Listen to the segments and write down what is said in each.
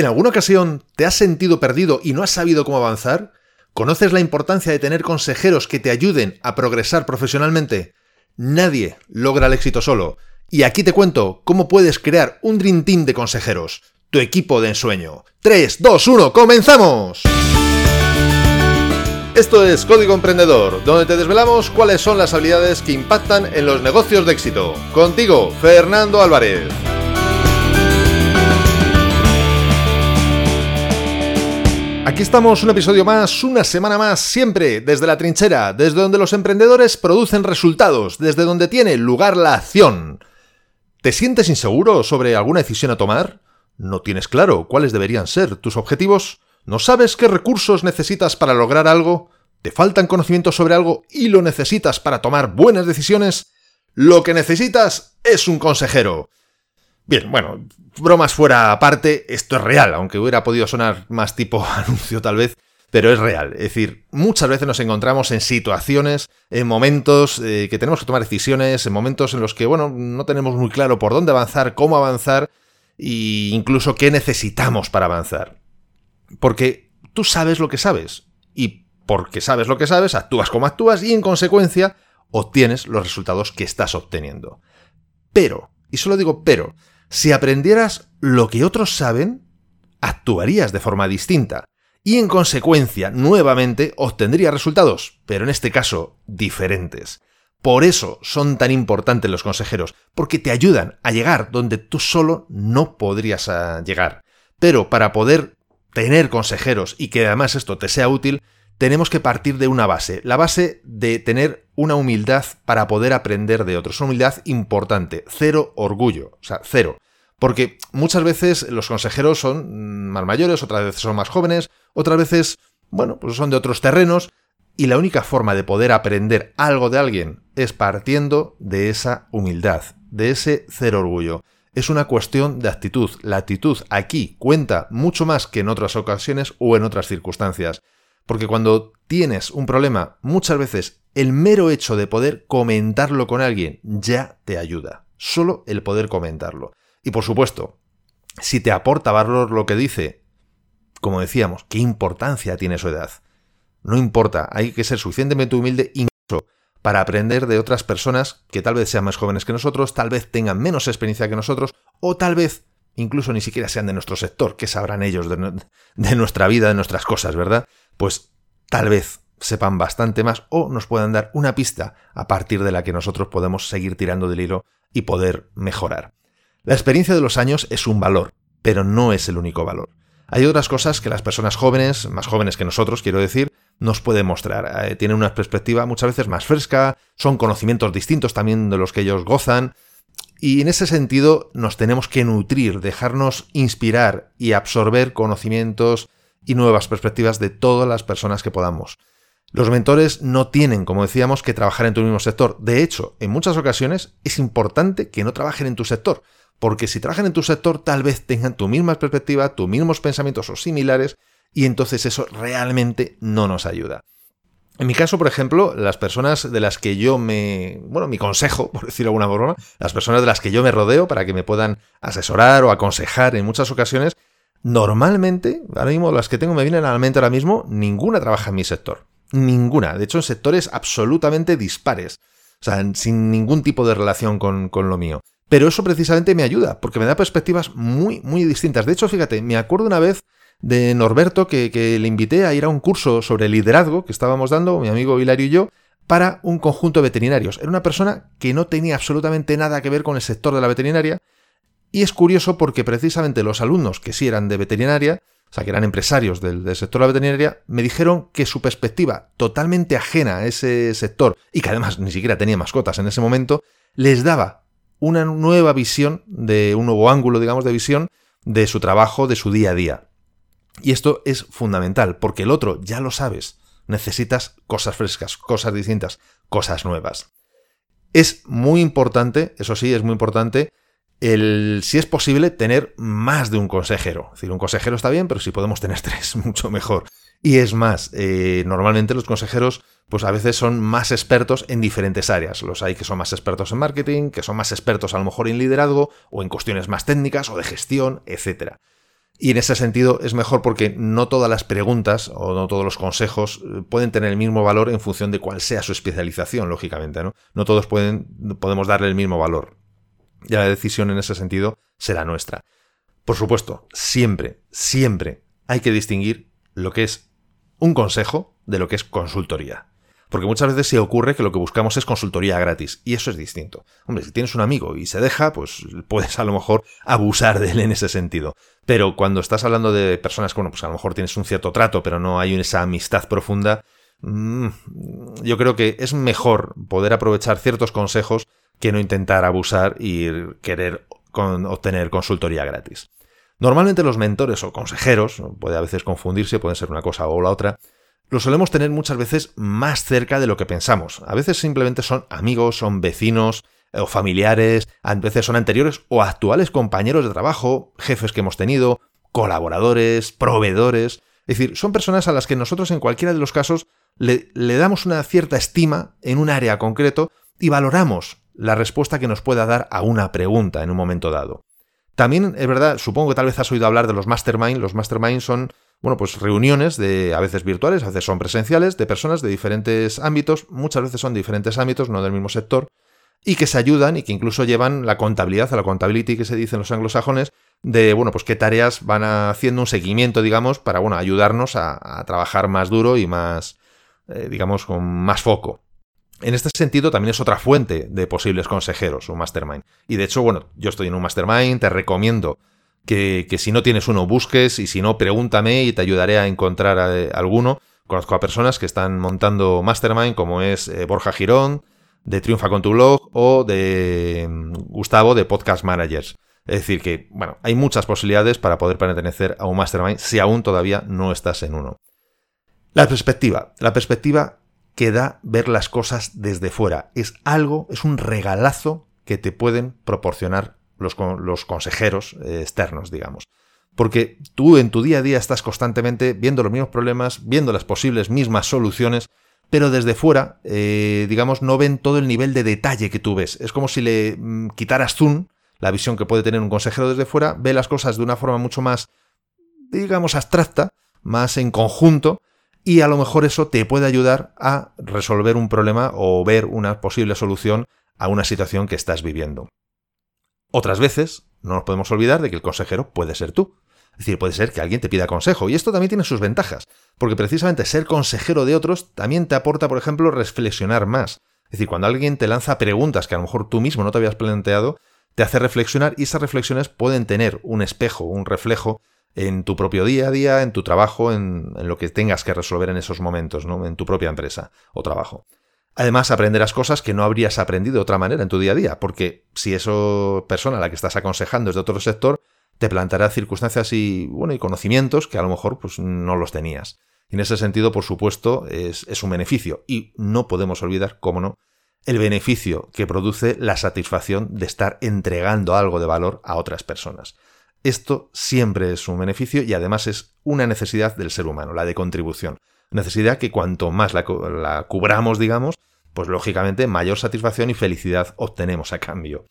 ¿En alguna ocasión te has sentido perdido y no has sabido cómo avanzar? ¿Conoces la importancia de tener consejeros que te ayuden a progresar profesionalmente? Nadie logra el éxito solo. Y aquí te cuento cómo puedes crear un Dream Team de consejeros, tu equipo de ensueño. 3, 2, 1, ¡comenzamos! Esto es Código Emprendedor, donde te desvelamos cuáles son las habilidades que impactan en los negocios de éxito. Contigo, Fernando Álvarez. Aquí estamos, un episodio más, una semana más, siempre desde la trinchera, desde donde los emprendedores producen resultados, desde donde tiene lugar la acción. ¿Te sientes inseguro sobre alguna decisión a tomar? ¿No tienes claro cuáles deberían ser tus objetivos? ¿No sabes qué recursos necesitas para lograr algo? ¿Te faltan conocimientos sobre algo y lo necesitas para tomar buenas decisiones? Lo que necesitas es un consejero. Bien, bueno, bromas fuera aparte, esto es real, aunque hubiera podido sonar más tipo anuncio tal vez, pero es real. Es decir, muchas veces nos encontramos en situaciones, en momentos eh, que tenemos que tomar decisiones, en momentos en los que, bueno, no tenemos muy claro por dónde avanzar, cómo avanzar e incluso qué necesitamos para avanzar. Porque tú sabes lo que sabes y porque sabes lo que sabes, actúas como actúas y en consecuencia obtienes los resultados que estás obteniendo. Pero, y solo digo pero, si aprendieras lo que otros saben, actuarías de forma distinta y en consecuencia nuevamente obtendrías resultados, pero en este caso diferentes. Por eso son tan importantes los consejeros, porque te ayudan a llegar donde tú solo no podrías ah, llegar. Pero para poder tener consejeros y que además esto te sea útil, tenemos que partir de una base, la base de tener una humildad para poder aprender de otros, una humildad importante, cero orgullo, o sea, cero. Porque muchas veces los consejeros son más mayores, otras veces son más jóvenes, otras veces, bueno, pues son de otros terrenos, y la única forma de poder aprender algo de alguien es partiendo de esa humildad, de ese cero orgullo. Es una cuestión de actitud. La actitud aquí cuenta mucho más que en otras ocasiones o en otras circunstancias. Porque cuando tienes un problema, muchas veces el mero hecho de poder comentarlo con alguien ya te ayuda. Solo el poder comentarlo. Y por supuesto, si te aporta valor lo que dice, como decíamos, ¿qué importancia tiene su edad? No importa, hay que ser suficientemente humilde incluso para aprender de otras personas que tal vez sean más jóvenes que nosotros, tal vez tengan menos experiencia que nosotros, o tal vez incluso ni siquiera sean de nuestro sector, que sabrán ellos de, de nuestra vida, de nuestras cosas, ¿verdad? Pues tal vez sepan bastante más o nos puedan dar una pista a partir de la que nosotros podemos seguir tirando del hilo y poder mejorar. La experiencia de los años es un valor, pero no es el único valor. Hay otras cosas que las personas jóvenes, más jóvenes que nosotros, quiero decir, nos pueden mostrar. Eh, tienen una perspectiva muchas veces más fresca, son conocimientos distintos también de los que ellos gozan, y en ese sentido nos tenemos que nutrir, dejarnos inspirar y absorber conocimientos y nuevas perspectivas de todas las personas que podamos. Los mentores no tienen, como decíamos, que trabajar en tu mismo sector. De hecho, en muchas ocasiones es importante que no trabajen en tu sector, porque si trabajan en tu sector tal vez tengan tu misma perspectiva, tus mismos pensamientos o similares, y entonces eso realmente no nos ayuda. En mi caso, por ejemplo, las personas de las que yo me, bueno, mi consejo, por decirlo de alguna forma, las personas de las que yo me rodeo para que me puedan asesorar o aconsejar en muchas ocasiones, Normalmente, ahora mismo las que tengo me vienen a la mente ahora mismo, ninguna trabaja en mi sector. Ninguna. De hecho, en sectores absolutamente dispares. O sea, sin ningún tipo de relación con, con lo mío. Pero eso precisamente me ayuda, porque me da perspectivas muy, muy distintas. De hecho, fíjate, me acuerdo una vez de Norberto que, que, le invité a ir a un curso sobre liderazgo que estábamos dando, mi amigo Hilario y yo, para un conjunto de veterinarios. Era una persona que no tenía absolutamente nada que ver con el sector de la veterinaria y es curioso porque precisamente los alumnos que sí eran de veterinaria, o sea, que eran empresarios del, sector de la veterinaria, me dijeron que su perspectiva totalmente ajena a ese sector, y que además ni siquiera tenía mascotas en ese momento, les daba una nueva visión, de un nuevo ángulo, digamos, de visión de su trabajo, de su día a día. Y esto es fundamental, porque el otro, ya lo sabes, necesitas cosas frescas, cosas distintas, cosas nuevas. Es muy importante, eso sí, es muy importante, el, si es posible, tener más de un consejero. Es decir, un consejero está bien, pero si podemos tener tres, mucho mejor. Y es más, eh, normalmente los consejeros, pues a veces son más expertos en diferentes áreas. Los hay que son más expertos en marketing, que son más expertos a lo mejor en liderazgo, o en cuestiones más técnicas, o de gestión, etc. Y en ese sentido es mejor porque no todas las preguntas o no todos los consejos eh, pueden tener el mismo valor en función de cuál sea su especialización, lógicamente, ¿no? No todos pueden, podemos darle el mismo valor. Y la decisión en ese sentido será nuestra. Por supuesto, siempre, siempre hay que distinguir lo que es un consejo de lo que es consultoría. Porque muchas veces se ocurre que lo que buscamos es consultoría gratis, y eso es distinto. Hombre, si tienes un amigo y se deja, pues puedes a lo mejor abusar de él en ese sentido. Pero cuando estás hablando de personas que, pues a lo mejor tienes un cierto trato, pero no hay esa amistad profunda, mm, yo creo que es mejor poder aprovechar ciertos consejos que no intentar abusar y querer obtener consultoría gratis. Normalmente los mentores o consejeros, puede a veces confundirse, puede ser una cosa o la otra, lo solemos tener muchas veces más cerca de lo que pensamos. A veces simplemente son amigos, son vecinos o familiares, a veces son anteriores o actuales compañeros de trabajo, jefes que hemos tenido, colaboradores, proveedores. Es decir, son personas a las que nosotros en cualquiera de los casos le damos una cierta estima en un área concreto y valoramos la respuesta que nos pueda dar a una pregunta en un momento dado. También es verdad, supongo que tal vez has oído hablar de los mastermind. Los mastermind son bueno, pues reuniones de a veces virtuales, a veces son presenciales, de personas de diferentes ámbitos, muchas veces son diferentes ámbitos, no del mismo sector, y que se ayudan y que incluso llevan la contabilidad, a la contability que se dice en los anglosajones, de, bueno, pues qué tareas van haciendo un seguimiento, digamos, para, bueno, ayudarnos a, trabajar más duro y más, eh, digamos, con más foco. En este sentido, también es otra fuente de posibles consejeros, un mastermind. Y de hecho, bueno, yo estoy en un mastermind, te recomiendo que, si no tienes uno, busques y si no, pregúntame y te ayudaré a encontrar eh, alguno. Conozco a personas que están montando Mastermind, como es eh, Borja Girón, de Triunfa con tu blog, o de mm, Gustavo, de Podcast Managers. Es decir, que, bueno, hay muchas posibilidades para poder pertenecer a un Mastermind si aún todavía no estás en uno. La perspectiva. La perspectiva que da ver las cosas desde fuera. Es algo, es un regalazo que te pueden proporcionar los, consejeros eh, externos, digamos. Porque tú en tu día a día estás constantemente viendo los mismos problemas, viendo las posibles mismas soluciones, pero desde fuera, eh, digamos, no ven todo el nivel de detalle que tú ves. Es como si le mm, quitaras zoom, la visión que puede tener un consejero desde fuera, ve las cosas de una forma mucho más, digamos, abstracta, más en conjunto, y a lo mejor eso te puede ayudar a resolver un problema o ver una posible solución a una situación que estás viviendo. Otras veces, no nos podemos olvidar de que el consejero puede ser tú. Es decir, puede ser que alguien te pida consejo. Y esto también tiene sus ventajas, porque precisamente ser consejero de otros también te aporta, por ejemplo, reflexionar más. Es decir, cuando alguien te lanza preguntas que a lo mejor tú mismo no te habías planteado, te hace reflexionar y esas reflexiones pueden tener un espejo, un reflejo en tu propio día a día, en tu trabajo, en, lo que tengas que resolver en esos momentos, ¿no? En tu propia empresa o trabajo. Además, aprenderás cosas que no habrías aprendido de otra manera en tu día a día, porque si esa persona a la que estás aconsejando es de otro sector, te plantará circunstancias y, bueno, y conocimientos que a lo mejor pues, no los tenías. Y en ese sentido, por supuesto, es, es un beneficio. Y no podemos olvidar, cómo no, el beneficio que produce la satisfacción de estar entregando algo de valor a otras personas. Esto siempre es un beneficio y además es una necesidad del ser humano, la de contribución necesidad que cuanto más la, cubramos, digamos, pues lógicamente mayor satisfacción y felicidad obtenemos a cambio.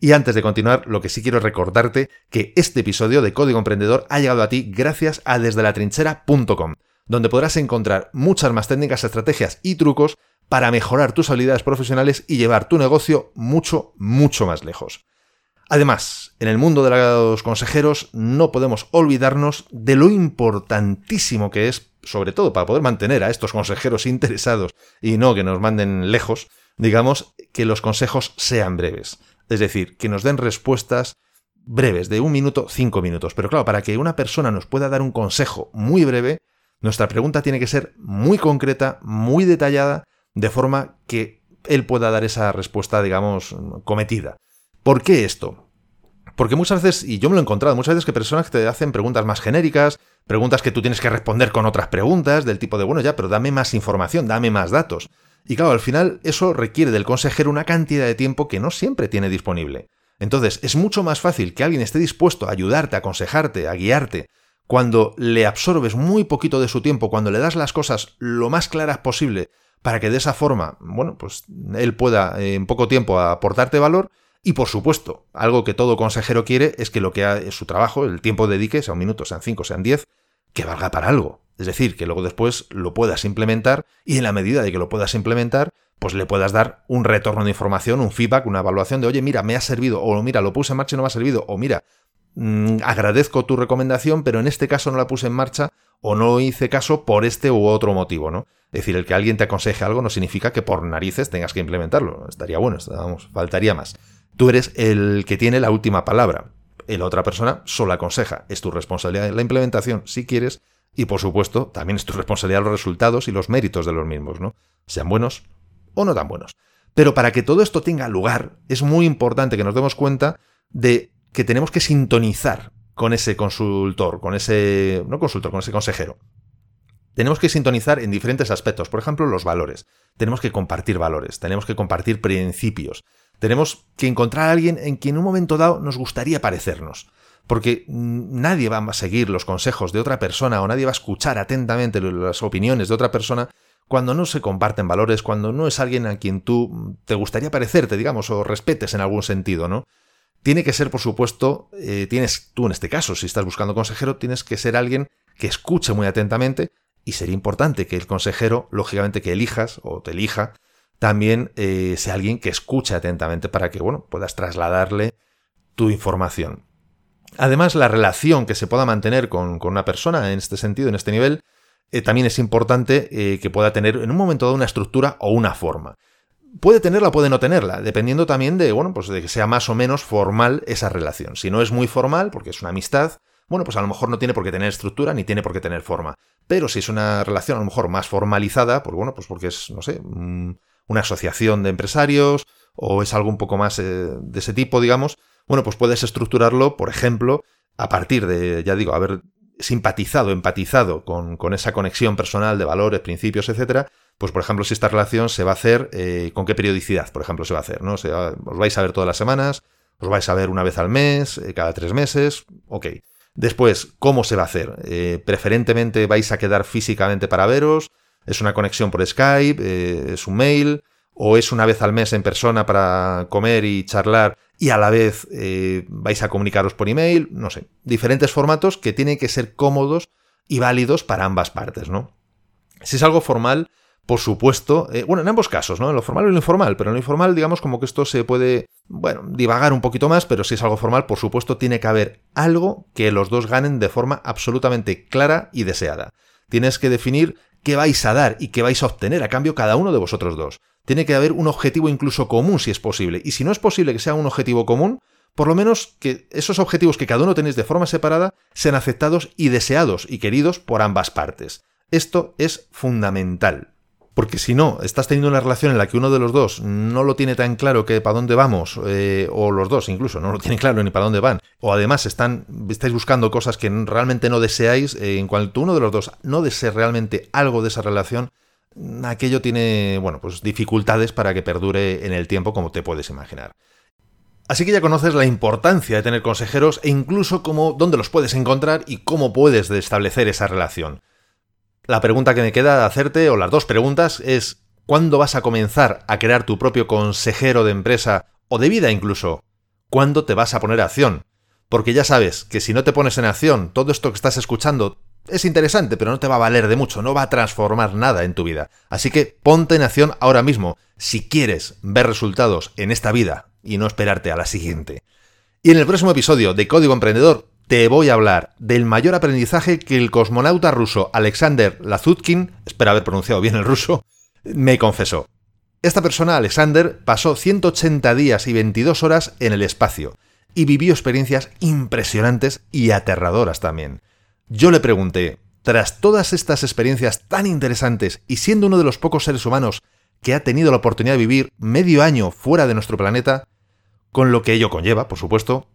Y antes de continuar, lo que sí quiero recordarte que este episodio de Código Emprendedor ha llegado a ti gracias a desdelatrinchera.com, donde podrás encontrar muchas más técnicas, estrategias y trucos para mejorar tus habilidades profesionales y llevar tu negocio mucho, mucho más lejos. Además, en el mundo de los consejeros no podemos olvidarnos de lo importantísimo que es, sobre todo para poder mantener a estos consejeros interesados y no que nos manden lejos, digamos, que los consejos sean breves. Es decir, que nos den respuestas breves, de un minuto, cinco minutos. Pero claro, para que una persona nos pueda dar un consejo muy breve, nuestra pregunta tiene que ser muy concreta, muy detallada, de forma que él pueda dar esa respuesta, digamos, cometida. ¿Por qué esto? Porque muchas veces, y yo me lo he encontrado, muchas veces que personas te hacen preguntas más genéricas, preguntas que tú tienes que responder con otras preguntas, del tipo de, bueno, ya, pero dame más información, dame más datos. Y claro, al final eso requiere del consejero una cantidad de tiempo que no siempre tiene disponible. Entonces, es mucho más fácil que alguien esté dispuesto a ayudarte, a aconsejarte, a guiarte, cuando le absorbes muy poquito de su tiempo, cuando le das las cosas lo más claras posible, para que de esa forma, bueno, pues él pueda en poco tiempo aportarte valor, Y por supuesto, algo que todo consejero quiere es que lo que es su trabajo, el tiempo dedique, sea un minuto, sean cinco, sean diez, que valga para algo. Es decir, que luego después lo puedas implementar y en la medida de que lo puedas implementar, pues le puedas dar un retorno de información, un feedback, una evaluación de, oye, mira, me ha servido, o mira, lo puse en marcha y no me ha servido, o mira, mm, agradezco tu recomendación, pero en este caso no la puse en marcha o no hice caso por este u otro motivo, ¿no? Es decir, el que alguien te aconseje algo no significa que por narices tengas que implementarlo. Estaría bueno, vamos, faltaría más. Tú eres el que tiene la última palabra. La otra persona solo aconseja. Es tu responsabilidad la implementación, si quieres, y por supuesto, también es tu responsabilidad los resultados y los méritos de los mismos, ¿no? Sean buenos o no tan buenos. Pero para que todo esto tenga lugar, es muy importante que nos demos cuenta de que tenemos que sintonizar con ese consultor, con ese, no consultor, con ese consejero. Tenemos que sintonizar en diferentes aspectos, por ejemplo, los valores. Tenemos que compartir valores, tenemos que compartir principios, tenemos que encontrar a alguien en quien en un momento dado nos gustaría parecernos. Porque nadie va a seguir los consejos de otra persona o nadie va a escuchar atentamente las opiniones de otra persona cuando no se comparten valores, cuando no es alguien a quien tú te gustaría parecerte, digamos, o respetes en algún sentido, ¿no? Tiene que ser, por supuesto, eh, tienes tú en este caso, si estás buscando consejero, tienes que ser alguien que escuche muy atentamente y sería importante que el consejero, lógicamente, que elijas o te elija, también eh, sea alguien que escuche atentamente para que, bueno, puedas trasladarle tu información. Además, la relación que se pueda mantener con, una persona en este sentido, en este nivel, eh, también es importante eh, que pueda tener en un momento dado una estructura o una forma. Puede tenerla puede no tenerla, dependiendo también de, bueno, pues de que sea más o menos formal esa relación. Si no es muy formal, porque es una amistad, bueno, pues a lo mejor no tiene por qué tener estructura ni tiene por qué tener forma. Pero si es una relación a lo mejor más formalizada, pues bueno, pues porque es, no sé, una asociación de empresarios o es algo un poco más eh, de ese tipo, digamos, bueno, pues puedes estructurarlo, por ejemplo, a partir de, ya digo, haber simpatizado, empatizado con, con esa conexión personal de valores, principios, etcétera, pues por ejemplo, si esta relación se va a hacer, eh, ¿con qué periodicidad, por ejemplo, se va a hacer? ¿no? os vais a ver todas las semanas, os vais a ver una vez al mes, eh, cada tres meses, ok. Después, ¿cómo se va a hacer? preferentemente vais a quedar físicamente para veros, es una conexión por Skype, eh, es un mail, o es una vez al mes en persona para comer y charlar y a la vez eh, vais a comunicaros por email, no sé, diferentes formatos que tienen que ser cómodos y válidos para ambas partes, ¿no? Si es algo formal, por supuesto, eh, bueno, en ambos casos, ¿no? En lo formal y lo informal, pero en lo informal, digamos, como que esto se puede, bueno, divagar un poquito más, pero si es algo formal, por supuesto, tiene que haber algo que los dos ganen de forma absolutamente clara y deseada. Tienes que definir qué vais a dar y qué vais a obtener a cambio cada uno de vosotros dos. Tiene que haber un objetivo incluso común si es posible. Y si no es posible que sea un objetivo común, por lo menos que esos objetivos que cada uno tenéis de forma separada sean aceptados y deseados y queridos por ambas partes. Esto es fundamental. Porque si no, estás teniendo una relación en la que uno de los dos no lo tiene tan claro que para dónde vamos, eh, o los dos incluso no lo tienen claro ni para dónde van, o además están, estáis buscando cosas que realmente no deseáis, eh, en cuanto uno de los dos no desee realmente algo de esa relación, aquello tiene, bueno, pues dificultades para que perdure en el tiempo como te puedes imaginar. Así que ya conoces la importancia de tener consejeros e incluso cómo, dónde los puedes encontrar y cómo puedes establecer esa relación. La pregunta que me queda hacerte, o las dos preguntas, es ¿cuándo vas a comenzar a crear tu propio consejero de empresa o de vida incluso? ¿Cuándo te vas a poner a acción? Porque ya sabes que si no te pones en acción, todo esto que estás escuchando es interesante, pero no te va a valer de mucho, no va a transformar nada en tu vida. Así que ponte en acción ahora mismo, si quieres ver resultados en esta vida y no esperarte a la siguiente. Y en el próximo episodio de Código Emprendedor te voy a hablar del mayor aprendizaje que el cosmonauta ruso Alexander Lazutkin, espero haber pronunciado bien el ruso, me confesó. Esta persona, Alexander, pasó 180 días y 22 horas en el espacio y vivió experiencias impresionantes y aterradoras también. Yo le pregunté, tras todas estas experiencias tan interesantes y siendo uno de los pocos seres humanos que ha tenido la oportunidad de vivir medio año fuera de nuestro planeta, con lo que ello conlleva, por supuesto,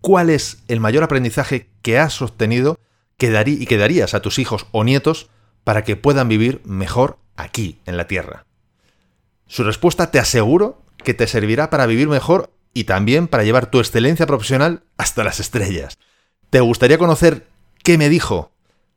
cuál es el mayor aprendizaje que has obtenido y que darías a tus hijos o nietos para que puedan vivir mejor aquí, en la Tierra. Su respuesta te aseguro que te servirá para vivir mejor y también para llevar tu excelencia profesional hasta las estrellas. ¿Te gustaría conocer qué me dijo?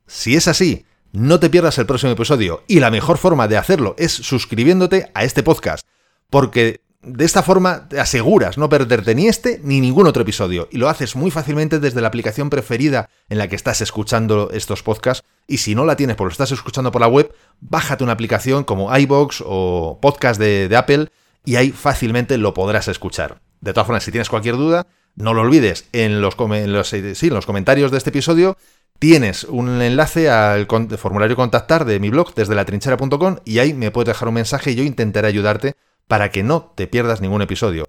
Si es así, no te pierdas el próximo episodio y la mejor forma de hacerlo es suscribiéndote a este podcast, porque de esta forma te aseguras no perderte ni este ni ningún otro episodio y lo haces muy fácilmente desde la aplicación preferida en la que estás escuchando estos podcasts y si no la tienes porque lo estás escuchando por la web, bájate una aplicación como iBox o podcast de, Apple y ahí fácilmente lo podrás escuchar. De todas formas, si tienes cualquier duda, no lo olvides, en los, los, en los comentarios de este episodio tienes un enlace al formulario contactar de mi blog desde la trinchera.com y ahí me puedes dejar un mensaje y yo intentaré ayudarte para que no te pierdas ningún episodio.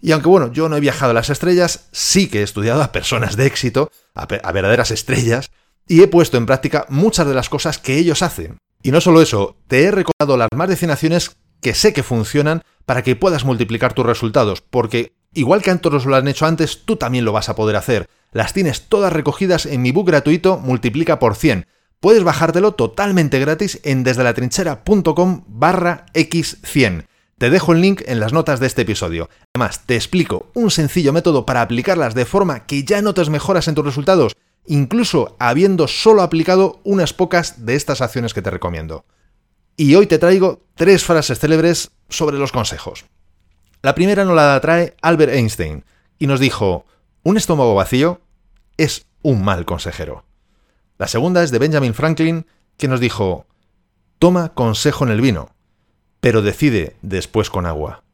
Y aunque bueno, yo no he viajado a las estrellas, sí que he estudiado a personas de éxito, a, verdaderas estrellas, y he puesto en práctica muchas de las cosas que ellos hacen. Y no solo eso, te he recordado las más de 100 acciones que sé que funcionan para que puedas multiplicar tus resultados, porque igual que otros lo han hecho antes, tú también lo vas a poder hacer. Las tienes todas recogidas en mi book gratuito Multiplica por 100. Puedes bajártelo totalmente gratis en desde la trinchera.com barra x100. Te dejo el link en las notas de este episodio. Además, te explico un sencillo método para aplicarlas de forma que ya notes mejoras en tus resultados, incluso habiendo solo aplicado unas pocas de estas acciones que te recomiendo. Y hoy te traigo tres frases célebres sobre los consejos. La primera nos la trae Albert Einstein y nos dijo, un estómago vacío es un mal consejero. La segunda es de Benjamin Franklin que nos dijo, toma consejo en el vino, pero decide después con agua.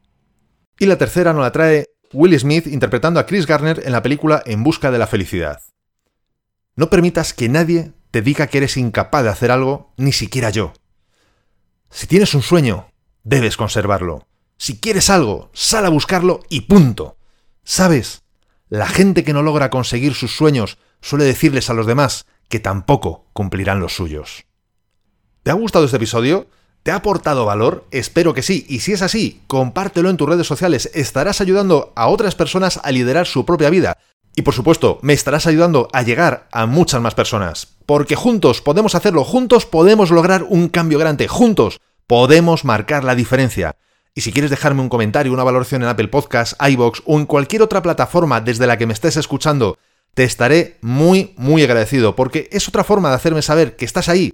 Y la tercera nos la trae Will Smith interpretando a Chris Garner en la película En Busca de la Felicidad. No permitas que nadie te diga que eres incapaz de hacer algo, ni siquiera yo. Si tienes un sueño, debes conservarlo. Si quieres algo, sal a buscarlo y punto. ¿Sabes? La gente que no logra conseguir sus sueños suele decirles a los demás que tampoco cumplirán los suyos. ¿Te ha gustado este episodio? ¿Te ha aportado valor? Espero que sí. Y si es así, compártelo en tus redes sociales. Estarás ayudando a otras personas a liderar su propia vida. Y por supuesto, me estarás ayudando a llegar a muchas más personas. Porque juntos podemos hacerlo, juntos podemos lograr un cambio grande, juntos podemos marcar la diferencia. Y si quieres dejarme un comentario, una valoración en Apple Podcasts, iBox o en cualquier otra plataforma desde la que me estés escuchando, te estaré muy, muy agradecido, porque es otra forma de hacerme saber que estás ahí